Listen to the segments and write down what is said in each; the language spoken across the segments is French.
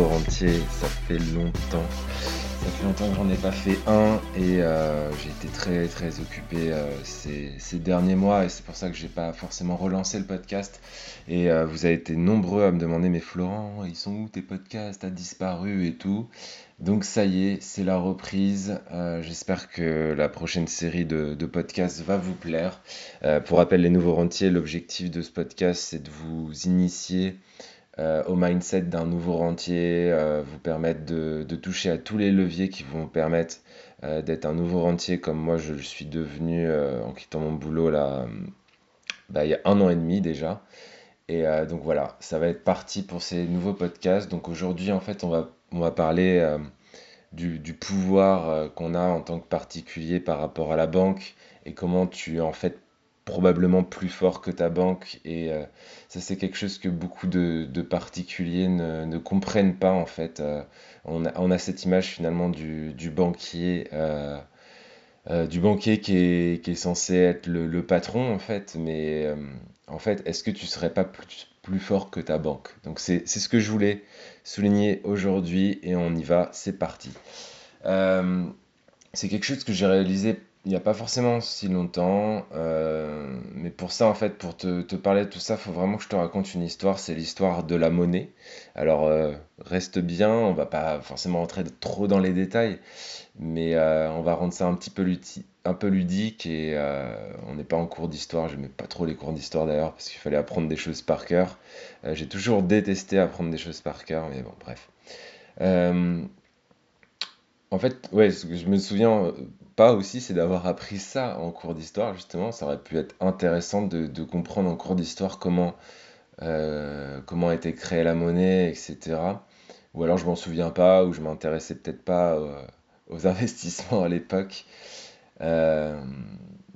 nouveaux rentiers. Ça fait longtemps. Ça fait longtemps que j'en ai pas fait un et euh, j'ai été très très occupé euh, ces, derniers mois et c'est pour ça que j'ai pas forcément relancé le podcast. Et euh, vous avez été nombreux à me demander mais Florent, ils sont où tes podcasts? T'as disparu et tout. Donc ça y est, c'est la reprise. J'espère que la prochaine série de, de podcasts va vous plaire. pour rappel, les nouveaux rentiers, l'objectif de ce podcast c'est de vous initier euh, au mindset d'un nouveau rentier, euh, vous permettre de, toucher à tous les leviers qui vont vous permettre euh, d'être un nouveau rentier comme moi je le suis devenu en quittant mon boulot là bah, il y a un an et demi déjà. Et donc voilà, ça va être parti pour ces nouveaux podcasts. Donc aujourd'hui en fait on va, on va parler du, du, pouvoir qu'on a en tant que particulier par rapport à la banque et comment tu en fait probablement plus fort que ta banque et euh, ça c'est quelque chose que beaucoup de, particuliers ne, comprennent pas en fait. Euh, on, a, cette image finalement du, banquier. Euh, du banquier qui est, qui est, censé être le, patron en fait, mais en fait, est-ce que tu serais pas plus, plus fort que ta banque? Donc c'est ce que je voulais souligner aujourd'hui et on y va, c'est parti. c'est quelque chose que j'ai réalisé il n'y a pas forcément si longtemps, euh, mais pour ça, en fait, pour te, parler de tout ça, il faut vraiment que je te raconte une histoire, c'est l'histoire de la monnaie. Alors, euh, reste bien, on va pas forcément rentrer trop dans les détails, mais euh, on va rendre ça un petit peu, un peu ludique et on n'est pas en cours d'histoire, je n'aimais pas trop les cours d'histoire d'ailleurs, parce qu'il fallait apprendre des choses par cœur. J'ai toujours détesté apprendre des choses par cœur, mais bon, bref. En fait, ouais, je me souviens aussi, c'est d'avoir appris ça en cours d'histoire, justement. Ça aurait pu être intéressant de, comprendre en cours d'histoire comment, euh, a été créée la monnaie, etc. Ou alors je m'en souviens pas, ou je m'intéressais peut-être pas euh, aux investissements à l'époque. Euh,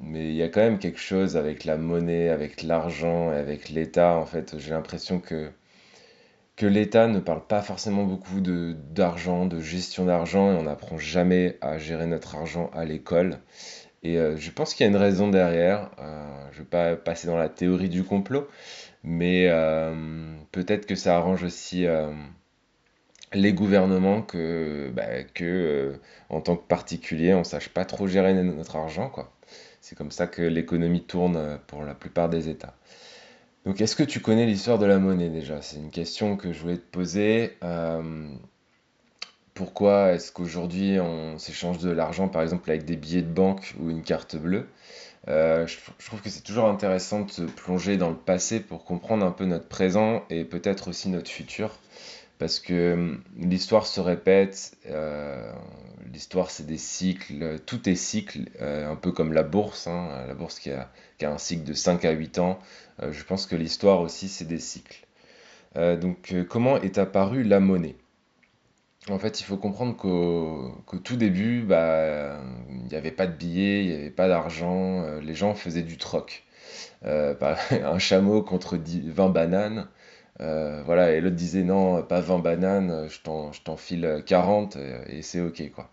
mais il y a quand même quelque chose avec la monnaie, avec l'argent avec l'État. En fait, j'ai l'impression que l'État ne parle pas forcément beaucoup d'argent, de gestion d'argent, et on n'apprend jamais à gérer notre argent à l'école. Et euh, je pense qu'il y a une raison derrière. Euh, je ne vais pas passer dans la théorie du complot, mais euh, peut-être que ça arrange aussi les gouvernements que, bah, en tant que particulier, on ne sache pas trop gérer notre argent. C'est comme ça que l'économie tourne pour la plupart des États. Donc, est-ce que tu connais l'histoire de la monnaie déjà? C'est une question que je voulais te poser. Euh, pourquoi est-ce qu'aujourd'hui on s'échange de l'argent par exemple avec des billets de banque ou une carte bleue? Euh, je, trouve que c'est toujours intéressant de se plonger dans le passé pour comprendre un peu notre présent et peut-être aussi notre futur. Parce que hum, l'histoire se répète, euh, l'histoire c'est des cycles, tout est cycle, un peu comme la bourse, hein, la bourse qui a, un cycle de 5 à 8 ans. Euh, je pense que l'histoire aussi, c'est des cycles. Euh, donc, euh, comment est apparue la monnaie? En fait, il faut comprendre qu'au tout début, bah, il n'y avait pas de billets, il n'y avait pas d'argent, les gens faisaient du troc. un chameau contre 20 bananes. Voilà, et l'autre disait non, pas 20 bananes, je t'en file 40 et, c'est ok quoi.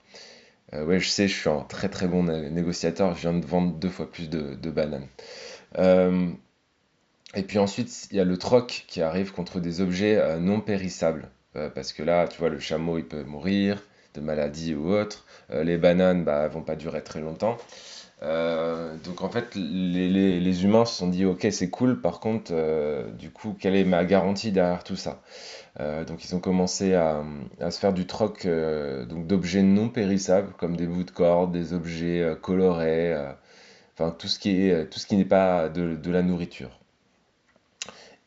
ouais, je sais, je suis un très très bon négociateur, je viens de vendre deux fois plus de, bananes. Et puis ensuite, il y a le troc qui arrive contre des objets euh, non périssables. Euh, parce que là, tu vois, le chameau, il peut mourir de maladie ou autre. Euh, les bananes, bah, vont pas durer très longtemps. Donc en fait, les, les, humains se sont dit, ok, c'est cool, par contre, du coup, quelle est ma garantie derrière tout ça? Donc ils ont commencé à, à se faire du troc donc d'objets non périssables, comme des bouts de corde, des objets colorés, enfin tout ce qui tout ce qui n'est pas de, de la nourriture.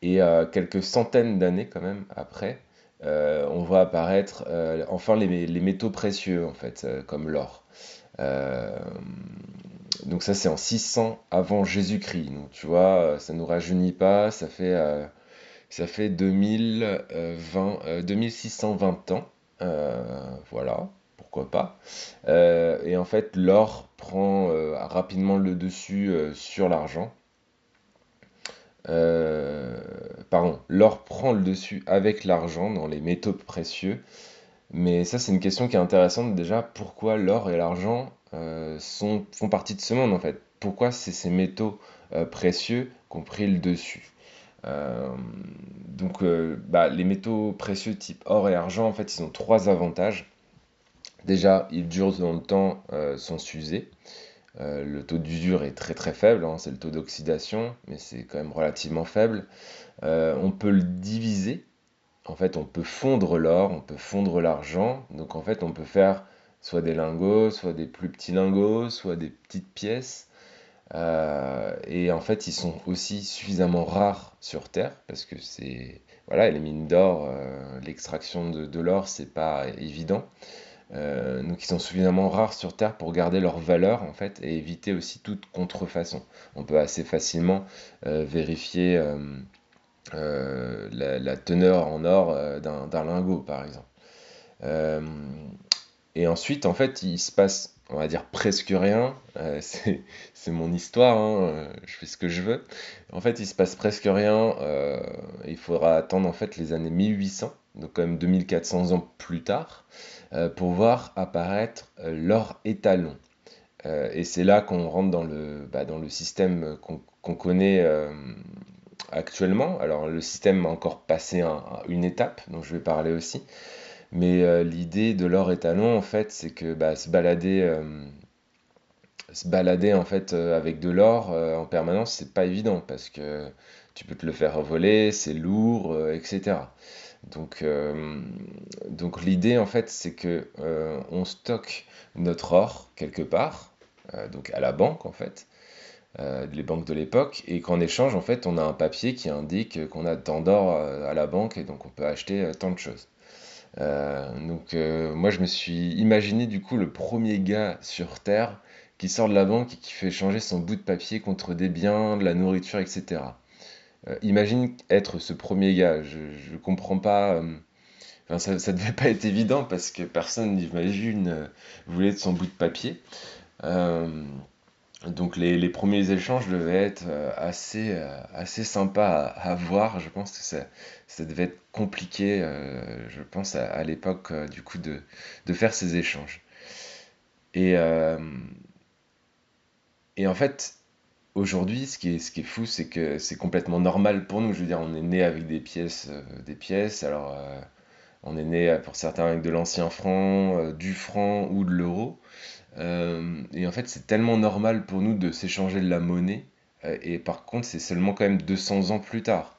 Et euh, quelques centaines d'années quand même après, euh, on voit apparaître euh, enfin les, métaux précieux en fait, comme l'or. Donc ça c'est en 600 avant Jésus-Christ. Donc tu vois, ça nous rajeunit pas, ça fait ça fait 2020, 2620 ans. voilà, pourquoi pas. et en fait, l'or prend rapidement le dessus sur l'argent. Euh, pardon, l'or prend le dessus avec l'argent dans les métaux précieux. Mais ça, c'est une question qui est intéressante déjà. Pourquoi l'or et l'argent euh, font partie de ce monde en fait? Pourquoi c'est ces métaux euh, précieux qui ont pris le dessus? Donc, bah, les métaux précieux type or et argent, en fait, ils ont trois avantages. Déjà, ils durent dans le temps sans s'user. le taux d'usure est très très faible, hein, c'est le taux d'oxydation, mais c'est quand même relativement faible. on peut le diviser, en fait, on peut fondre l'or, on peut fondre l'argent. Donc, en fait, on peut faire soit des lingots, soit des plus petits lingots, soit des petites pièces. Euh, et en fait, ils sont aussi suffisamment rares sur Terre parce que c'est voilà, les mines d'or, euh, l'extraction de, l'or, c'est pas évident. Euh, donc, ils sont suffisamment rares sur Terre pour garder leur valeur en fait et éviter aussi toute contrefaçon. On peut assez facilement vérifier euh, la, teneur en or euh, d'un lingot, par exemple. Euh, et ensuite, en fait, il se passe, on va dire, presque rien. c'est mon histoire, hein, je fais ce que je veux. En fait, il se passe presque rien. il faudra attendre en fait les années 1800, donc quand même 2400 ans plus tard, pour voir apparaître l'or étalon. et c'est là qu'on rentre dans le, bah, dans le système qu'on connaît actuellement. Alors le système a encore passé une étape, dont je vais parler aussi. Mais euh, l'idée de l'or étalon, en fait, c'est que bah, se balader, euh, se balader en fait euh, avec de l'or en permanence, c'est pas évident parce que tu peux te le faire voler, c'est lourd, etc. Donc, donc l'idée en fait, c'est que on stocke notre or quelque part, donc à la banque en fait, euh, les banques de l'époque, et qu'en échange, en fait, on a un papier qui indique qu'on a tant d'or euh, à la banque, et donc on peut acheter euh, tant de choses. donc moi, je me suis imaginé du coup le premier gars sur Terre qui sort de la banque et qui fait changer son bout de papier contre des biens, de la nourriture, etc. imagine être ce premier gars. Je, je comprends pas. Enfin, ça, ça devait pas être évident parce que personne, j'imagine, voulait de son bout de papier. Donc les, premiers échanges devaient être euh, assez, euh, assez sympas à, voir. Je pense que ça, ça devait être compliqué, euh, je pense, à, l'époque, du coup, de, de, faire ces échanges. Et, et en fait, aujourd'hui, ce qui est, ce qui est fou, c'est que c'est complètement normal pour nous. Je veux dire, on est né avec des pièces, des pièces. Alors, on est né pour certains avec de l'ancien franc, du franc ou de l'euro. Euh, et en fait, c'est tellement normal pour nous de s'échanger de la monnaie. Euh, et par contre, c'est seulement quand même 200 ans plus tard.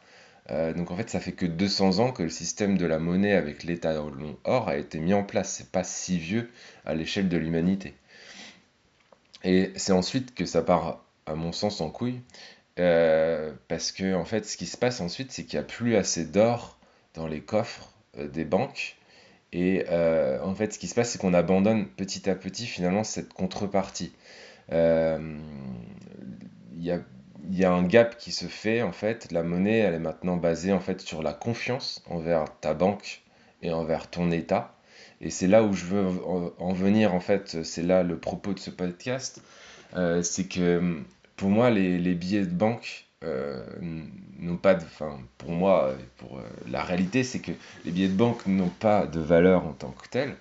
Euh, donc en fait, ça fait que 200 ans que le système de la monnaie avec l'état or a été mis en place. C'est pas si vieux à l'échelle de l'humanité. Et c'est ensuite que ça part, à mon sens, en couille. parce que en fait, ce qui se passe ensuite, c'est qu'il n'y a plus assez d'or dans les coffres des banques et euh, en fait, ce qui se passe, c'est qu'on abandonne petit à petit finalement cette contrepartie. Euh, il y, a, y, a, un gap qui se fait en fait. La monnaie, elle est maintenant basée en fait sur la confiance envers ta banque et envers ton État. Et c'est là où je veux en venir en fait. C'est là le propos de ce podcast. Euh, c'est que pour moi, les, billets de banque euh, n'ont pas de. Enfin, pour moi, pour, euh, la réalité, c'est que les billets de banque n'ont pas de valeur en tant que telle,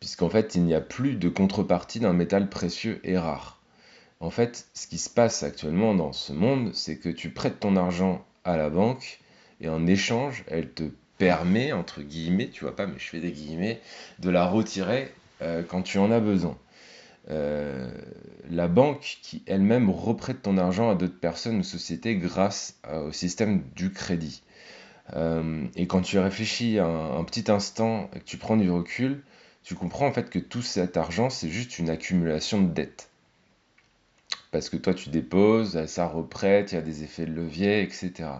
puisqu'en fait, il n'y a plus de contrepartie d'un métal précieux et rare. En fait, ce qui se passe actuellement dans ce monde, c'est que tu prêtes ton argent à la banque et en échange, elle te permet, entre guillemets, tu vois pas, mais je fais des guillemets, de la retirer euh, quand tu en as besoin. Euh, la banque qui elle-même reprête ton argent à d'autres personnes ou sociétés grâce au système du crédit. Euh, et quand tu réfléchis un, petit instant et que tu prends du recul, tu comprends en fait que tout cet argent, c'est juste une accumulation de dettes. Parce que toi, tu déposes, ça reprête, il y a des effets de levier, etc.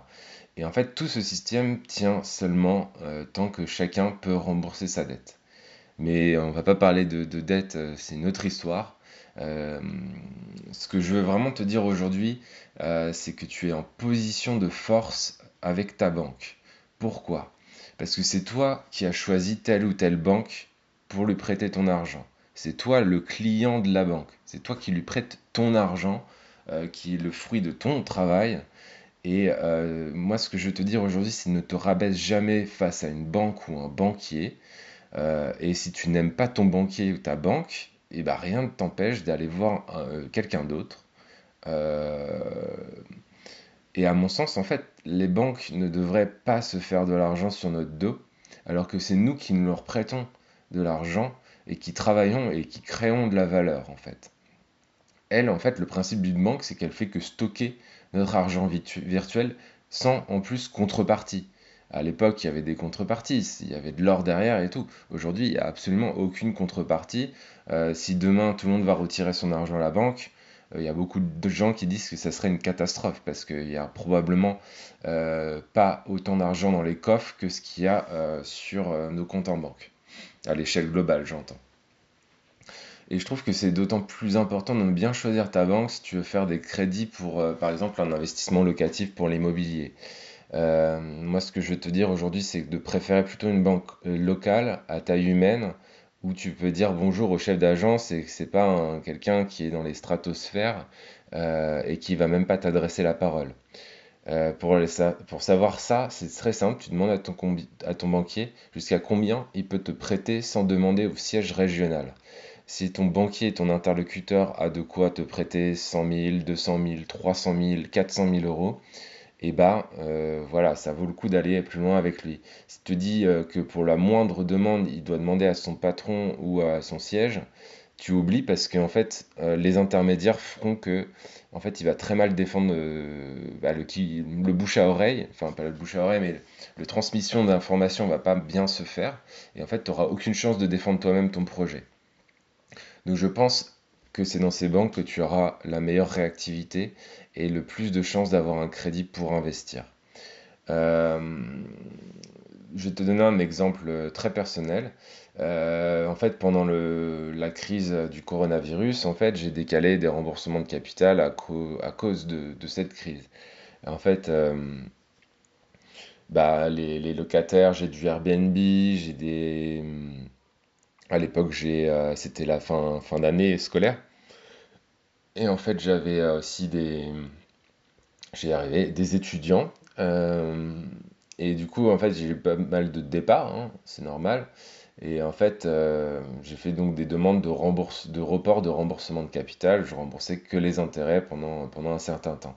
Et en fait, tout ce système tient seulement euh, tant que chacun peut rembourser sa dette. Mais on va pas parler de, dette, euh, c'est une autre histoire. Euh, ce que je veux vraiment te dire aujourd'hui, euh, c'est que tu es en position de force avec ta banque. Pourquoi? Parce que c'est toi qui as choisi telle ou telle banque pour lui prêter ton argent. C'est toi le client de la banque. C'est toi qui lui prêtes ton argent, qui est le fruit de ton travail. Et moi, ce que je veux te dire aujourd'hui, c'est ne te rabaisse jamais face à une banque ou un banquier. Euh, et si tu n'aimes pas ton banquier ou ta banque, et eh ben rien ne t'empêche d'aller voir euh, quelqu'un d'autre. Euh, Et à mon sens, en fait, les banques ne devraient pas se faire de l'argent sur notre dos, alors que c'est nous qui nous leur prêtons de l'argent et qui travaillons et qui créons de la valeur, en fait. Elle, en fait, le principe d'une banque, c'est qu'elle fait que stocker notre argent virtuel sans en plus contrepartie. À l'époque, il y avait des contreparties, il y avait de l'or derrière et tout. Aujourd'hui, il n'y a absolument aucune contrepartie. Euh, si demain tout le monde va retirer son argent à la banque, euh, il y a beaucoup de gens qui disent que ça serait une catastrophe parce qu'il n'y a probablement euh, pas autant d'argent dans les coffres que ce qu'il y a sur nos comptes en banque. À l'échelle globale, j'entends. Et je trouve que c'est d'autant plus important de bien choisir ta banque si tu veux faire des crédits pour, par exemple, un investissement locatif pour l'immobilier. Euh, moi, ce que je veux te dire aujourd'hui, c'est de préférer plutôt une banque euh, locale à taille humaine où tu peux dire bonjour au chef d'agence et que c'est pas quelqu'un qui est dans les stratosphères euh, et qui va même pas t'adresser la parole. pour, pour savoir ça, c'est très simple. Tu demandes à ton, à ton banquier jusqu'à combien il peut te prêter sans demander au siège régional. Si ton banquier, ton interlocuteur a de quoi te prêter 100 000, 200 000, 300 000, 400 000 euros, et bah voilà, ça vaut le coup d'aller plus loin avec lui. Si tu te dis euh, que pour la moindre demande, il doit demander à son patron ou à son siège, tu oublies parce qu'en fait, euh, les intermédiaires feront que, en fait, il va très mal défendre bah, le, le, bouche à oreille, enfin pas le bouche à oreille, mais le transmission d'informations va pas bien se faire, et en fait, tu n'auras aucune chance de défendre toi-même ton projet. Donc je pense c'est dans ces banques que tu auras la meilleure réactivité et le plus de chances d'avoir un crédit pour investir. Euh, je vais te donner un exemple très personnel. Euh, en fait, pendant la crise du coronavirus, en fait, j'ai décalé des remboursements de capital à, cause de, cette crise. En fait, euh, bah, les, locataires, j'ai du Airbnb, j'ai des... À l'époque, c'était la fin, fin d'année scolaire. Et en fait, j'avais euh, aussi des, j'ai arrivé, des étudiants. Euh, et du coup, en fait, j'ai eu pas mal de départs, hein, c'est normal. Et en fait, euh, j'ai fait donc des demandes de, rembourse, de report de remboursement de capital. Je remboursais que les intérêts pendant, pendant un certain temps.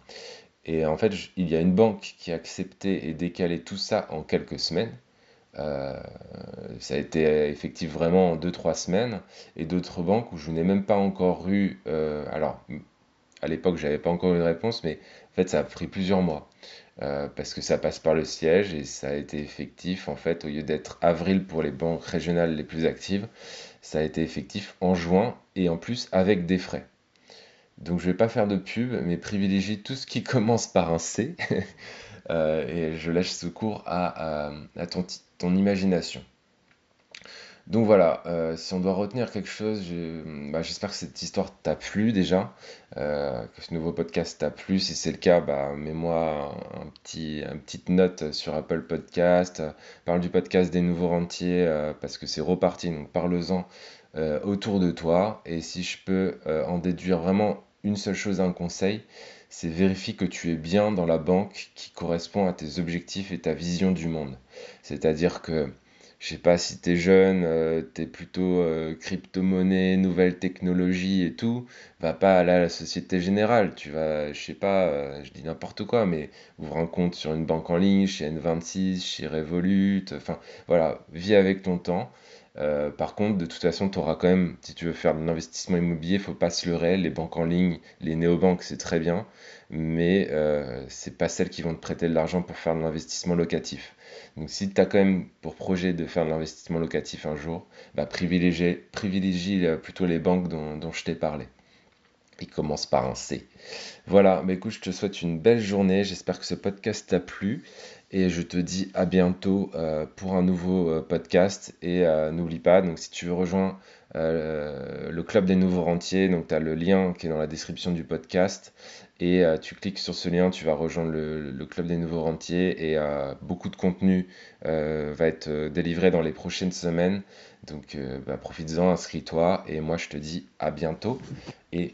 Et en fait, il y a une banque qui a accepté et décalé tout ça en quelques semaines. Euh, ça a été effectif vraiment en 2-3 semaines. Et d'autres banques où je n'ai même pas encore eu. Euh, alors, à l'époque, j'avais pas encore eu de réponse, mais en fait, ça a pris plusieurs mois. Euh, parce que ça passe par le siège et ça a été effectif en fait au lieu d'être avril pour les banques régionales les plus actives, ça a été effectif en juin et en plus avec des frais. Donc je vais pas faire de pub, mais privilégie tout ce qui commence par un C et je laisse ce cours à, ton, imagination. Donc voilà, euh, si on doit retenir quelque chose, bah, j'espère que cette histoire t'a plu déjà, euh, que ce nouveau podcast t'a plu. Si c'est le cas, bah, mets-moi un petit, une petite note sur Apple Podcast. parle du podcast des nouveaux rentiers euh, parce que c'est reparti, donc parle-en autour de toi. Et si je peux en déduire vraiment une seule chose, un conseil, c'est vérifie que tu es bien dans la banque qui correspond à tes objectifs et ta vision du monde. C'est-à-dire que, je sais pas si tu es jeune, euh, tu es plutôt euh, crypto-monnaie, nouvelles technologies et tout, va pas aller à la Société Générale. Tu vas, je sais pas, euh, je dis n'importe quoi, mais ouvre un compte sur une banque en ligne, chez N26, chez Revolut, enfin voilà, vis avec ton temps. Par contre, de toute façon, tu auras quand même, si tu veux faire de l'investissement immobilier, faut pas se leurrer. Les banques en ligne, les néobanques, c'est très bien, mais euh, c'est pas celles qui vont te prêter de l'argent pour faire de l'investissement locatif. Donc si tu as quand même pour projet de faire de l'investissement locatif un jour, bah, privilégie, euh, plutôt les banques dont, je t'ai parlé. Il commence par un C. Voilà, bah écoute, je te souhaite une belle journée. J'espère que ce podcast t'a plu. Et je te dis à bientôt euh, pour un nouveau euh, podcast. Et n'oublie pas, donc si tu veux rejoindre le club des nouveaux rentiers, donc tu as le lien qui est dans la description du podcast et euh, tu cliques sur ce lien, tu vas rejoindre le, club des nouveaux rentiers et euh, beaucoup de contenu euh, va être délivré dans les prochaines semaines. Donc bah, profites-en, inscris-toi et moi je te dis à bientôt et